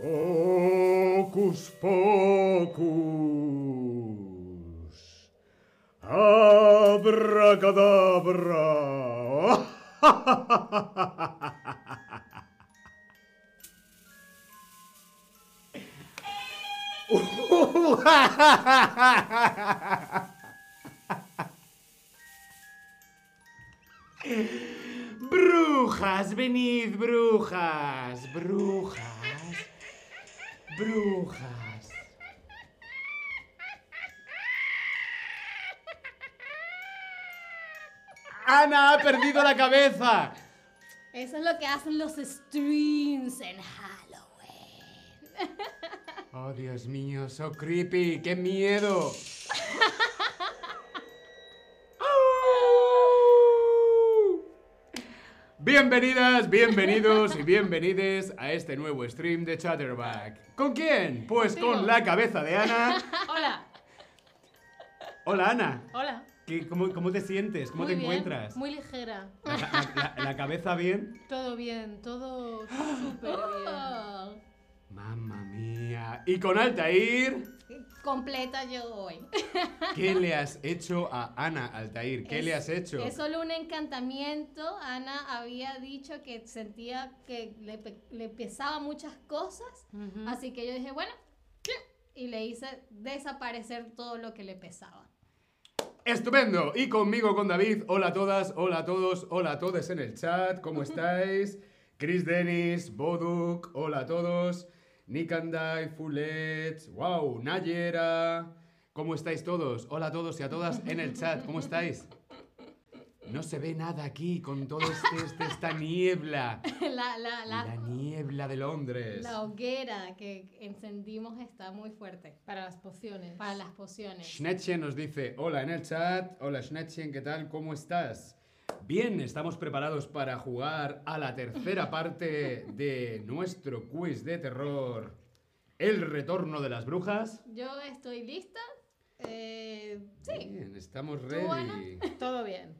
Hocus pocus. Abracadabra. Brujas, venid, brujas, brujas, brujas. Ana ha perdido la cabeza. Eso es lo que hacen los streams en Halloween. Oh, Dios mío, so creepy, qué miedo. Bienvenidas, bienvenidos y bienvenides a este nuevo stream de Chatterback. ¿Con quién? Pues con la cabeza de Ana. Hola. Hola Ana, Hola. ¿Qué- cómo, cómo te sientes? ¿Cómo Muy te bien, encuentras? Muy ligera. La, la- la- la cabeza bien? Todo bien, todo súper bien. Mamma mía. Y con Altair, Completa yo hoy. ¿qué le has hecho a Ana Altair? ¿Qué Es- le has hecho? Es solo un encantamiento. Ana había dicho que sentía que le pesaba muchas cosas. Así que yo dije, bueno, y le hice desaparecer todo lo que le pesaba. Estupendo. Y conmigo, con David. Hola a todas, hola a todos, hola a todos en el chat. ¿Cómo estáis? Chris Dennis, Boduk, hola a todos. Nikandai, Fullet, wow, Nayera. ¿Cómo estáis todos? Hola a todos y a todas en el chat. ¿Cómo estáis? No se ve nada aquí con todo este, este- esta niebla. la, la, la, La niebla de Londres. la hoguera que encendimos está muy fuerte Para las pociones. para las pociones. Schnettchen nos dice, hola en el chat, hola Schnettchen, ¿qué tal? ¿Cómo estás? Bien, estamos preparados para jugar a la tercera parte de nuestro quiz de terror, El retorno de las brujas. Yo estoy lista. Eh, sí. Bien, estamos Ana? ready. Todo bien.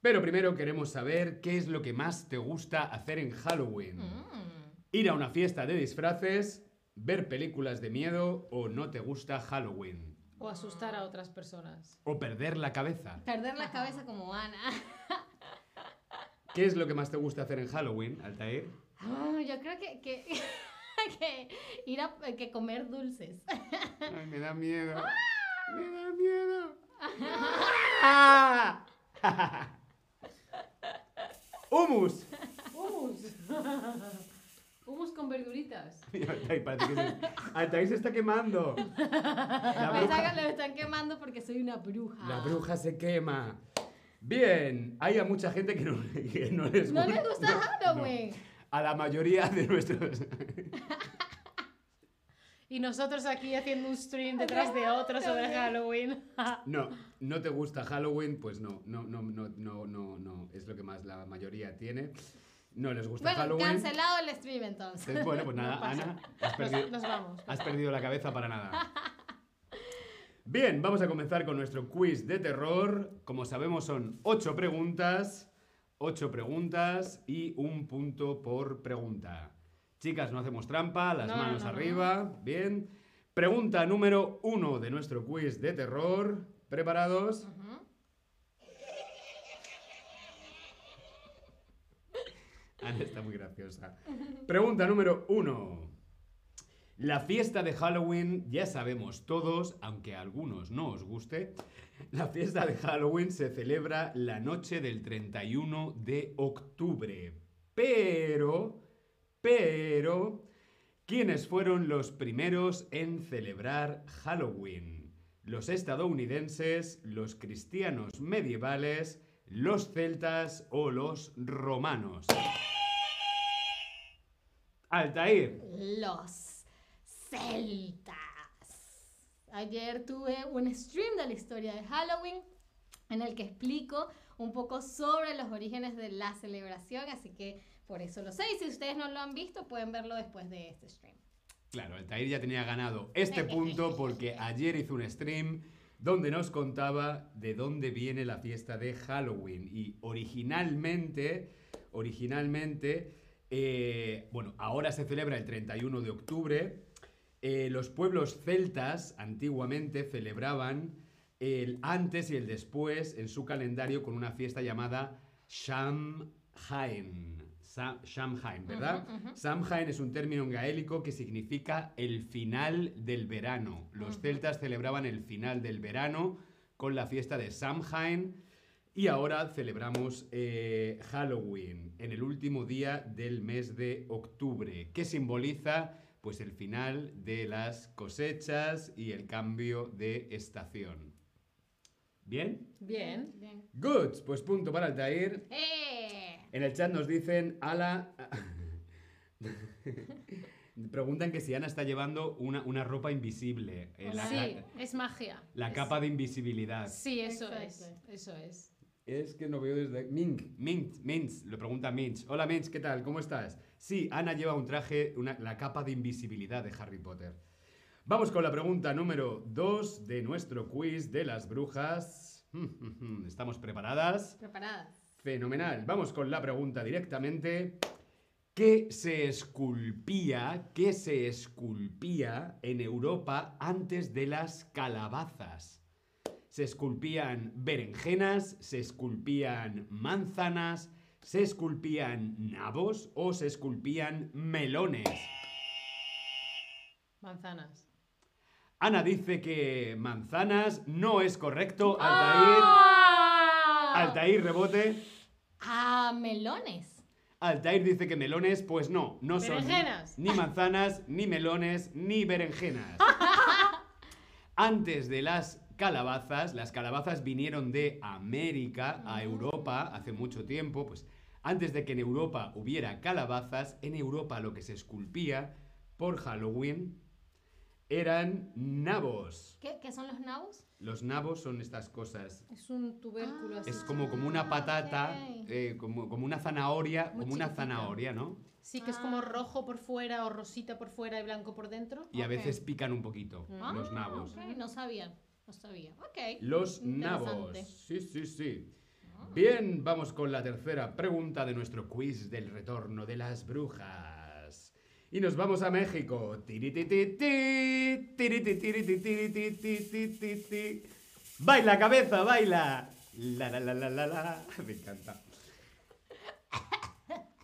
Pero primero queremos saber qué es lo que más te gusta hacer en Halloween. Mm. Ir a una fiesta de disfraces, ver películas de miedo o no te gusta Halloween. O asustar a otras personas. O perder la cabeza. Perder la cabeza como Ana. ¿Qué es lo que más te gusta hacer en Halloween, Altair? Ah, yo creo que, que, que ir a que comer dulces. Ay, me da miedo. Me da miedo. ¡Ah! ¡Humus! ¡Humus! ¡Humus con verduritas! Altair, parece que se... Altair se está quemando. La Me bruja, están, me están quemando porque soy una bruja. la bruja se quema. Bien, hay a mucha gente que no, que no les ¿No gusta. les gusta no, Halloween? no. A la mayoría de nuestros. Y nosotros aquí haciendo un stream detrás de otro sobre Halloween. No, no te gusta Halloween, pues no, no, no, no, no, no, no. Es lo que más la mayoría tiene. No les gusta Bueno, Halloween. cancelado el stream entonces. Bueno, pues nada, Ana, has perdido, Nos vamos. has perdido la cabeza para nada. Bien, vamos a comenzar con nuestro quiz de terror. Como sabemos, son ocho preguntas. Ocho preguntas y un punto por pregunta. Chicas, no hacemos trampa, las No, manos no, no. arriba. Bien. Pregunta número uno de nuestro quiz de terror. ¿Preparados? está muy graciosa. Pregunta número uno. La fiesta de Halloween, ya sabemos todos, aunque a algunos no os guste, la fiesta de Halloween se celebra la noche del 31 de octubre. Pero, pero, ¿quiénes fueron los primeros en celebrar Halloween? Los estadounidenses, los cristianos medievales, los celtas o los romanos. Altair. Los celtas. Ayer tuve un stream de la historia de Halloween en el que explico un poco sobre los orígenes de la celebración, así que por eso lo sé. Y si ustedes no lo han visto, pueden verlo después de este stream. Claro, Altair ya tenía ganado este punto porque ayer hizo un stream donde nos contaba de dónde viene la fiesta de Halloween. Y originalmente, originalmente, Eh, bueno, ahora se celebra el 31 de octubre. Eh, los pueblos celtas antiguamente celebraban el antes y el después en su calendario con una fiesta llamada Samhain. Sa- Samhain, ¿verdad? Samhain es un término gaélico que significa el final del verano. Los celtas celebraban el final del verano con la fiesta de Samhain y ahora celebramos eh, Halloween en el último día del mes de octubre, que simboliza pues el final de las cosechas y el cambio de estación. ¿Bien? Bien. Bien. Good, pues punto para Altair. ¡Eh! En el chat nos dicen, Ala... Preguntan que si Ana está llevando una, una ropa invisible. eh, la, Sí, la- es magia. la Es- capa de invisibilidad. Sí, eso es. Eso es. Es que no veo desde... Mink, Mint, Minch, lo pregunta Minch. Hola Minch, ¿qué tal? ¿Cómo estás? Sí, Ana lleva un traje, una- la capa de invisibilidad de Harry Potter. Vamos con la pregunta número 2 de nuestro quiz de las brujas. ¿Estamos preparadas? Preparadas. Fenomenal. Vamos con la pregunta directamente. ¿Qué se esculpía, qué se esculpía en Europa antes de las calabazas? Se esculpían berenjenas, se esculpían manzanas, se esculpían nabos o se esculpían melones. Manzanas. Ana dice que manzanas no es correcto. Altair, ¡Ah! Altair rebote. Ah, melones. Altair dice que melones, pues no, no son Berenjenas. ni manzanas, ni melones, ni berenjenas. Antes de las calabazas, las calabazas vinieron de América a Europa hace mucho tiempo, pues antes de que en Europa hubiera calabazas, en Europa lo que se esculpía por Halloween eran nabos. ¿Qué, qué son los nabos? Los nabos son estas cosas Es un tubérculo Ah. así. es como, como una patata, ok. eh, como, como una zanahoria, Muy como una zanahoria, ¿no? Sí, que es como rojo por fuera o rosita por fuera y blanco por dentro. Y a veces pican un poquito, Ah, los nabos. No sabía. No sabía. Ok. Los nabos. Sí, sí, sí. Bien, vamos con la tercera pregunta de nuestro quiz del retorno de las brujas. Y nos vamos a México. Baila cabeza, baila. La la la la la la. Me encanta.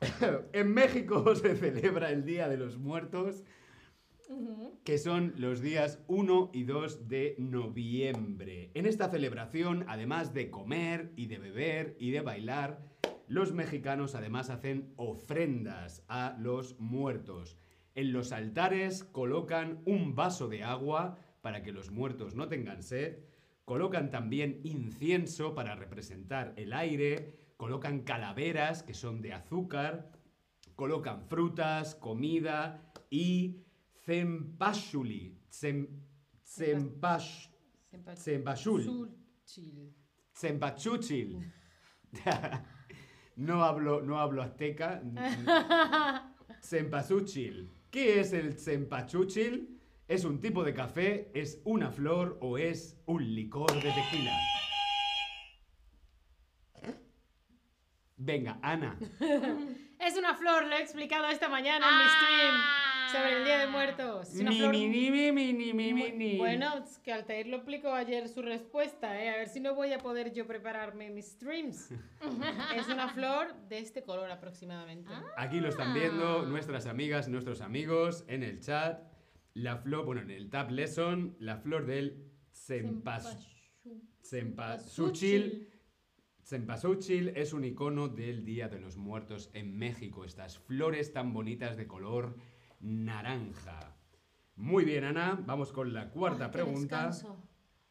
En México se celebra el Día de los Muertos Que son los días 1 y 2 de noviembre. En esta celebración, además de comer y de beber y de bailar, los mexicanos además hacen ofrendas a los muertos. En los altares colocan un vaso de agua para que los muertos no tengan sed, colocan también incienso para representar el aire, colocan calaveras que son de azúcar, colocan frutas, comida y Sempa- Cempasúchil. Sulchil. Cempachúchil. no, hablo, no hablo azteca. Cempasúchil. ¿Qué es el cempachúchil? ¿Es un tipo de café? ¿Es una flor o es un licor de tequila? Venga, Ana. Es una flor, lo he explicado esta mañana en mi stream sobre el Día de Muertos. Es una Mi, flor mi, mi, mi, mi, mi, ni. Bueno, es que Altair lo explicó ayer su respuesta, ¿eh? A ver si no voy a poder yo prepararme mis streams. es una flor de este color aproximadamente. Aquí lo están viendo nuestras amigas, nuestros amigos en el chat. La flor, bueno, en el Tab Lesson, la flor del cempas, cempasúchil. Cempasúchil es un icono del Día de los Muertos en México. Estas flores tan bonitas de color naranja. Muy bien, Ana. Vamos con la cuarta Ay, pregunta.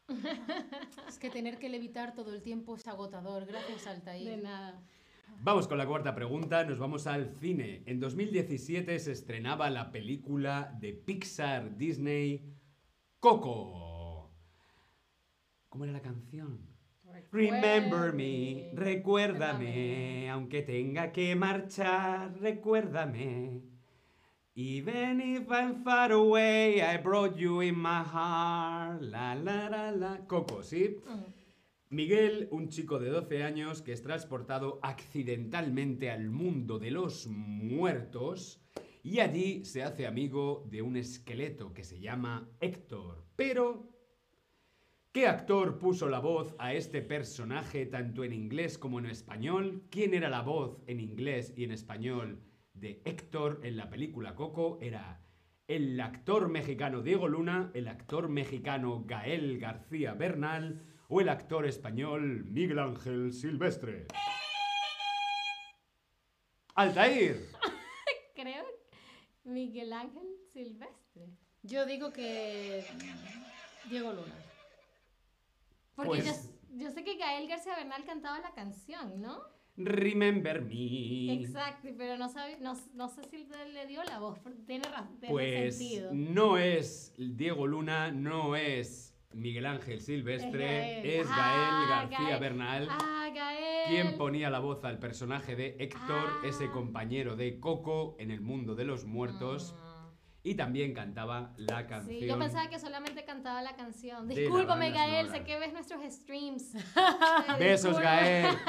es que tener que levitar todo el tiempo es agotador. Gracias, Altair. De nada. Vamos con la cuarta pregunta, nos vamos al cine. En 2017 se estrenaba la película de Pixar Disney Coco. ¿Cómo era la canción? Remember me, recuérdame, aunque tenga que marchar, recuérdame. Even if I'm far away, I brought you in my heart. La la la la. Coco, ¿sí? Mm. Miguel, un chico de 12 años que es transportado accidentalmente al mundo de los muertos y allí se hace amigo de un esqueleto que se llama Héctor. Pero, ¿qué actor puso la voz a este personaje tanto en inglés como en español? ¿Quién era la voz en inglés y en español de Héctor en la película Coco? Era el actor mexicano Diego Luna, el actor mexicano Gael García Bernal o el actor español Miguel Ángel Silvestre. Altair. Creo Miguel Ángel Silvestre. Yo digo que Diego Luna. Porque Pues- yo, yo sé que Gael García Bernal cantaba la canción, ¿no? Remember me. Exacto, pero no, sabe, no, no sé si le- le dio la voz, tiene, tiene Pues sentido. no es Diego Luna, no es Miguel Ángel Silvestre, Es es Gael. Gael Ah, García Gael. Bernal. Ah, Gael. quien ponía la voz al personaje de Héctor, Ah. ese compañero de Coco en el mundo de los muertos, Ah. y también cantaba la canción. Sí, yo pensaba que solamente cantaba la canción. Discúlpame, Gael, sé que ves nuestros streams. Besos. Gael.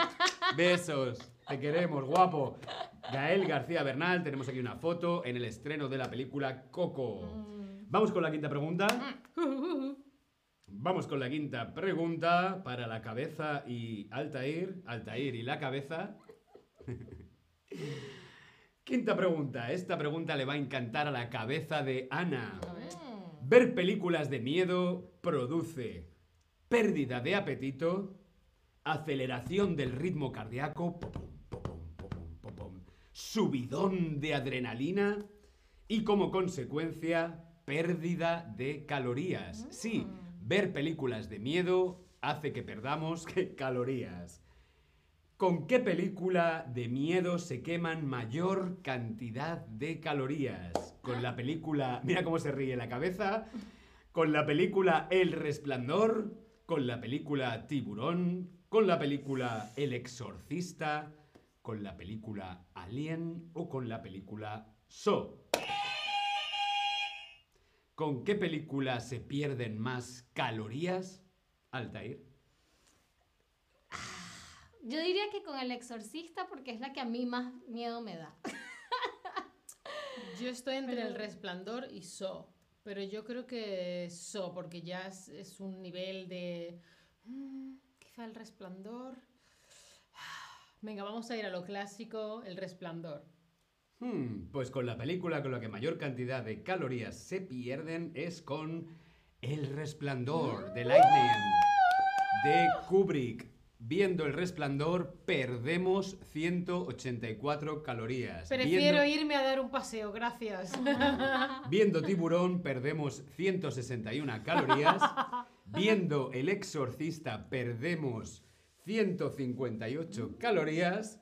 Besos. Te queremos, guapo. Gael García Bernal, tenemos aquí una foto en el estreno de la película Coco. Mm. Vamos con la quinta pregunta. Vamos con la quinta pregunta para la cabeza y Altair. Altair y la cabeza. Quinta pregunta. Esta pregunta le va a encantar a la cabeza de Ana. Mm. Ver películas de miedo produce pérdida de apetito, aceleración del ritmo cardíaco, subidón de adrenalina y como consecuencia pérdida de calorías. Sí, ver películas de miedo hace que perdamos calorías. ¿Con qué película de miedo se queman mayor cantidad de calorías? Con la película, mira cómo se ríe la cabeza, con la película El Resplandor, con la película Tiburón, con la película El Exorcista, con la película Alien o con la película So. ¿Con qué película se pierden más calorías? Altair. Yo diría que con El Exorcista, porque es la que a mí más miedo me da. Yo estoy entre Pero- el resplandor y So. Pero yo creo que So, porque ya es, es un nivel de. Quizá el resplandor. Venga, vamos a ir a lo clásico, el resplandor. Hmm, pues con la película con la que mayor cantidad de calorías se pierden es con El Resplandor de Lightning de Kubrick. Viendo El Resplandor perdemos 184 calorías. Prefiero viendo, irme a dar un paseo, gracias. viendo Tiburón perdemos 161 calorías. Viendo El Exorcista perdemos 158 calorías.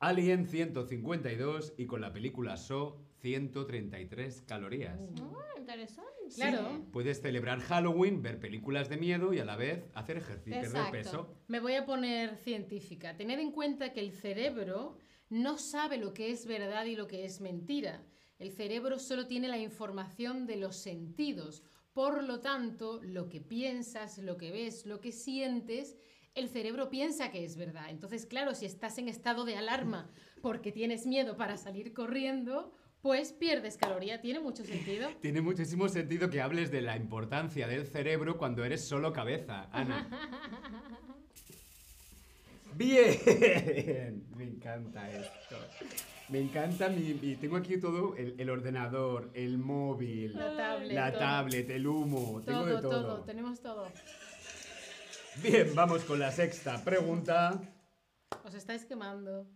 Alien 152 y con la película So 133 calorías. Ah, interesante. Claro. Puedes celebrar Halloween, ver películas de miedo y a la vez hacer ejercicio, perder Exacto. peso. Me voy a poner científica. Tened en cuenta que el cerebro no sabe lo que es verdad y lo que es mentira. El cerebro solo tiene la información de los sentidos. Por lo tanto, lo que piensas, lo que ves, lo que sientes, el cerebro piensa que es verdad. Entonces, claro, si estás en estado de alarma porque tienes miedo para salir corriendo, pues pierdes caloría. Tiene mucho sentido. Tiene muchísimo sentido que hables de la importancia del cerebro cuando eres solo cabeza, Ana. Bien, me encanta esto. Me encanta mi, mi- tengo aquí todo el, el ordenador, el móvil, La tablet. la tablet, el humo, tengo de todo. todo, tenemos todo. Bien, vamos con la sexta pregunta. Os estáis quemando.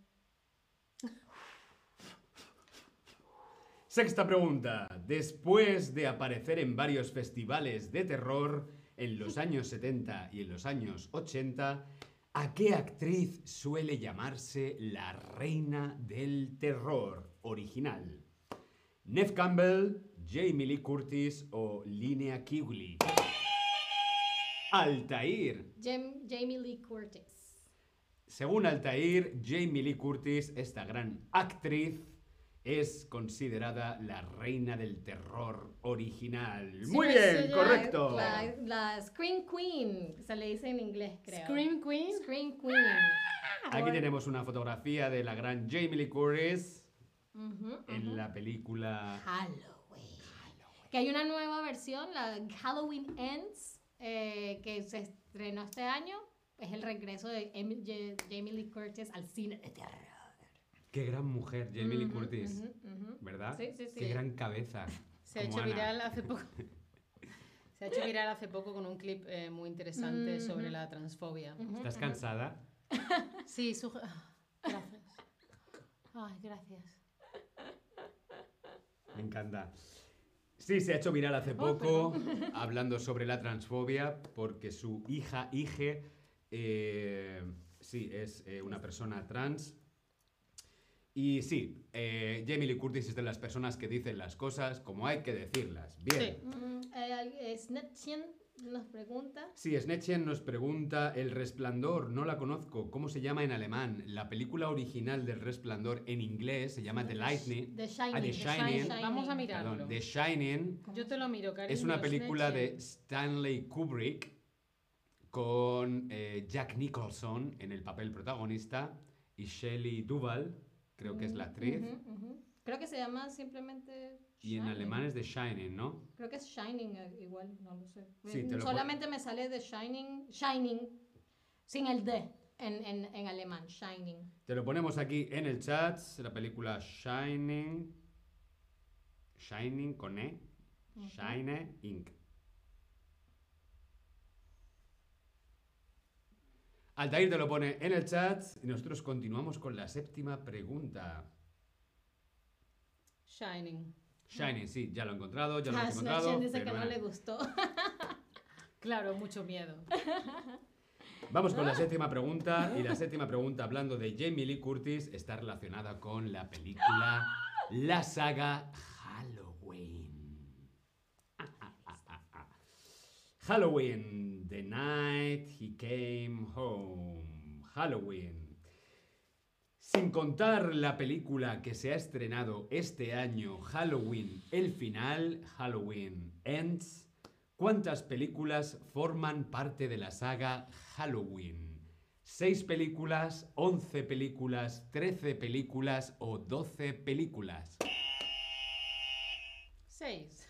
Sexta pregunta. Después de aparecer en varios festivales de terror en los años 70 y en los años 80, ¿a qué actriz suele llamarse la reina del terror original? Neve Campbell, Jamie Lee Curtis o Linnea Quigley. Altair. Jam- Jamie Lee Curtis. Según Altair, Jamie Lee Curtis, esta gran actriz, es considerada la reina del terror original. Sí, Muy eso bien, correcto. La, la Scream Queen, se le dice en inglés, creo. Scream Queen. Scream Queen. Aquí tenemos una fotografía de la gran Jamie Lee Curtis Ujú, en ujú. la película Halloween. Que hay una nueva versión, la Halloween Ends, eh, que se estrenó este año. Es el regreso de Jamie Lee Curtis al cine de terror. Qué gran mujer, Jamie Lee Curtis. ¿verdad? Sí, sí, sí. Qué gran cabeza. Se ha hecho Ana. viral hace poco. Se ha hecho viral hace poco con un clip eh, muy interesante sobre la transfobia. ¿Estás cansada? Sí, su... ah, Gracias. Ay, gracias. Me encanta. Sí, se ha hecho viral hace poco hablando sobre la transfobia porque su hija, hije, eh, sí, es eh, una persona trans. Y sí, eh, Jamie Lee Curtis es de las personas que dicen las cosas como hay que decirlas. Bien. Sí. Mm, eh, al- eh, Snetchen nos pregunta. Sí, Snetchen nos pregunta, El Resplandor, no la conozco, ¿cómo se llama en alemán? La película original del Resplandor en inglés se llama The Lightning. The Shining. Ah, The Shining. Vamos a mirarlo. Perdón, The Shining Yo te lo miro, cariño. es una película de Stanley Kubrick con eh, Jack Nicholson en el papel protagonista y Shelley Duvall, creo que es la actriz. Ujú, ujú. Creo que se llama simplemente. Y en alemán es The Shining, ¿no? Creo que es Shining eh, igual, no lo sé. Sí, te Mm, lo Solamente me sale de Shining, Shining, sin el D en, en, en alemán, Shining. Te lo ponemos aquí en el chat, la película Shining. Shining con E. Ujú. Shine Inc. Altair te lo pone en el chat y nosotros continuamos con la séptima pregunta. Shining. Shining, sí, ya lo he encontrado, ya lo Ah, hemos encontrado. Dice que no le gustó. Claro, mucho miedo. Vamos con la séptima pregunta. Y la séptima pregunta, hablando de Jamie Lee Curtis, está relacionada con la película, la saga Halloween. Ah, ah, ah, ah, ah. Halloween, The Night He Came Home. Halloween. Sin contar la película que se ha estrenado este año, Halloween, el final, Halloween Ends, ¿cuántas películas forman parte de la saga Halloween? ¿Seis películas, once películas, trece películas o doce películas? Seis.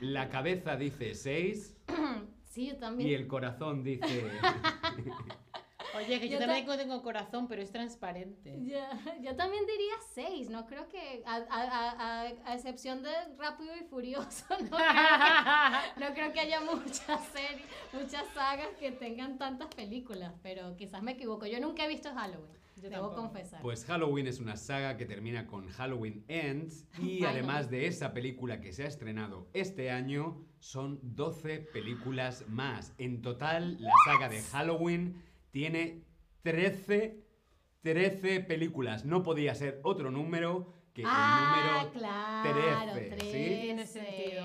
La cabeza dice seis Sí, yo y también. el corazón dice... Oye, que yo, Yo también tengo corazón, pero es transparente. Ya, yo también diría seis, no creo que, a, a- a- a- a excepción de Rápido y Furioso, no creo que, no creo que haya muchas series, muchas sagas que tengan tantas películas, pero quizás me equivoco. Yo nunca he visto Halloween, Yo debo tampoco. confesar. Pues Halloween es una saga que termina con Halloween Ends y además de esa película que se ha estrenado este año, son 12 películas más. En total, la saga de Halloween tiene 13, 13 películas. No podía ser otro número que ah, el número claro, 13, ¿sí? 13. Tiene sentido.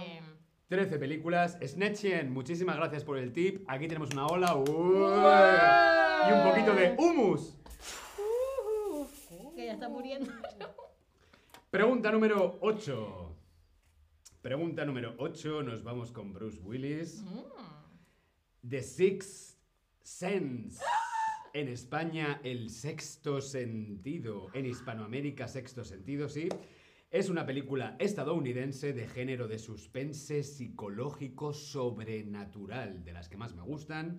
13 películas. Snatchen, muchísimas gracias por el tip. Aquí tenemos una ola. ¡Uy! Y un poquito de humus. Está muriendo. Pregunta número 8. Pregunta número 8. Nos vamos con Bruce Willis. The Sixth Sense. En España, el sexto sentido. En Hispanoamérica, sexto sentido, sí. Es una película estadounidense de género de suspense psicológico sobrenatural, de las que más me gustan.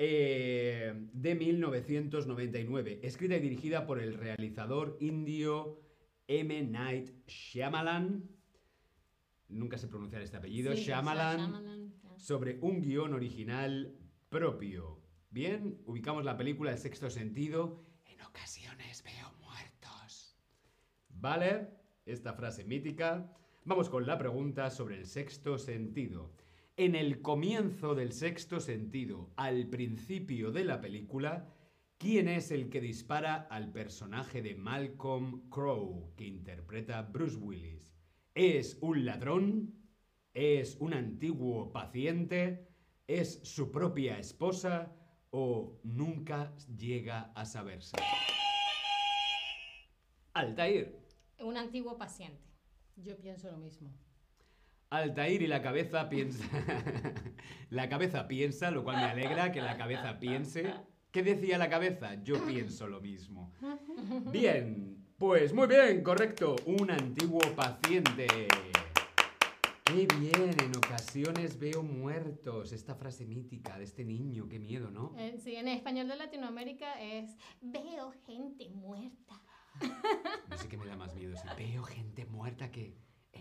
Eh, de 1999, escrita y dirigida por el realizador indio M. Night Shyamalan. Nunca sé pronunciar este apellido. Sí, Shyamalan Shyamalan, ya. sobre un guion original propio. Bien, ubicamos la película El sexto sentido. En ocasiones veo muertos. ¿Vale? Esta frase mítica. Vamos con la pregunta sobre el sexto sentido. En el comienzo del sexto sentido, al principio de la película, ¿quién es el que dispara al personaje de Malcolm Crowe que interpreta Bruce Willis? ¿Es un ladrón? ¿Es un antiguo paciente? ¿Es su propia esposa? ¿O nunca llega a saberse? Altair. un antiguo paciente. Yo pienso lo mismo. Altair y la cabeza piensa. la cabeza piensa, lo cual me alegra que la cabeza piense. ¿Qué decía la cabeza? Yo pienso lo mismo. Bien, pues muy bien, correcto. Un antiguo paciente. Qué bien, en ocasiones veo muertos. Esta frase mítica de este niño, qué miedo, ¿no? Eh, sí, en español de Latinoamérica es veo gente muerta. No sé qué me da más miedo, si veo gente muerta que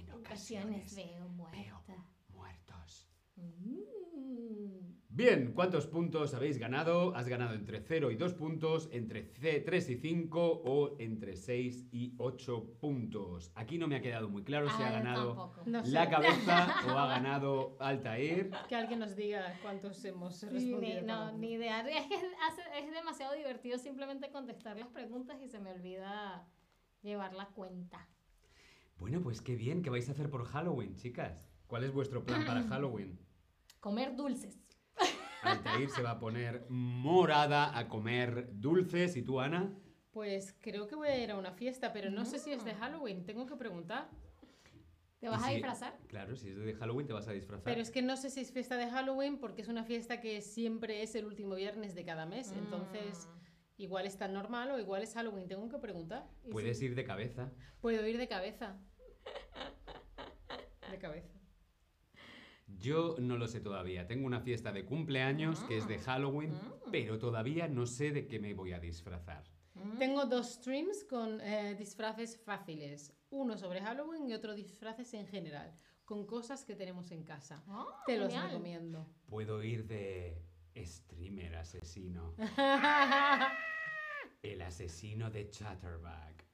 en ocasiones ocasiones veo veo muerta. muertos. Mm. Bien, ¿cuántos puntos habéis ganado? Has ganado entre 0 y 2 puntos, entre C- 3 y 5 o entre 6 y 8 puntos. Aquí no me ha quedado muy claro si Ah, ha ganado. No sé. la cabeza o ha ganado Altair. Que alguien nos diga cuántos hemos respondido. ni, no, ni idea. Es que es demasiado divertido simplemente contestar las preguntas y se me olvida llevar la cuenta. Bueno, pues qué bien, ¿qué vais a hacer por Halloween, chicas? ¿Cuál es vuestro plan para Halloween? Comer dulces. Altair se va a poner morada a comer dulces. ¿Y tú, Ana? Pues creo que voy a ir a una fiesta, pero no sé si es de Halloween. Tengo que preguntar. ¿Te vas ¿Y a disfrazar? Claro, si es de Halloween te vas a disfrazar. Pero es que no sé si es fiesta de Halloween porque es una fiesta que siempre es el último viernes de cada mes. Entonces, Mm. Igual es tan normal o igual es Halloween. Tengo que preguntar. Puedes ir de cabeza. Puedo ir de cabeza. De cabeza. Yo no lo sé todavía. Tengo una fiesta de cumpleaños que es de Halloween, Mm. pero todavía no sé de qué me voy a disfrazar. Mm. Tengo dos streams con eh, disfraces fáciles. Uno sobre Halloween y otro disfraces en general. Con cosas que tenemos en casa. Ah, Te los genial. recomiendo. Puedo ir de streamer asesino. El asesino de Chatterback.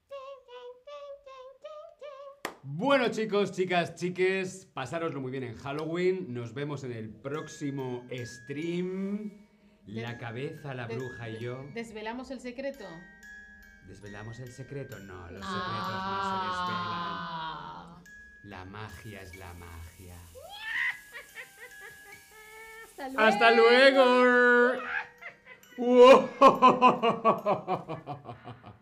Bueno chicos, chicas, chiques, pasároslo muy bien en Halloween. Nos vemos en el próximo stream. La cabeza, la bruja y yo. ¿Desvelamos el secreto? ¿Desvelamos el secreto? No, los secretos Ah. no se desvelan. La magia es la magia. Hasta luego. ¡Hasta luego! ¡Wow!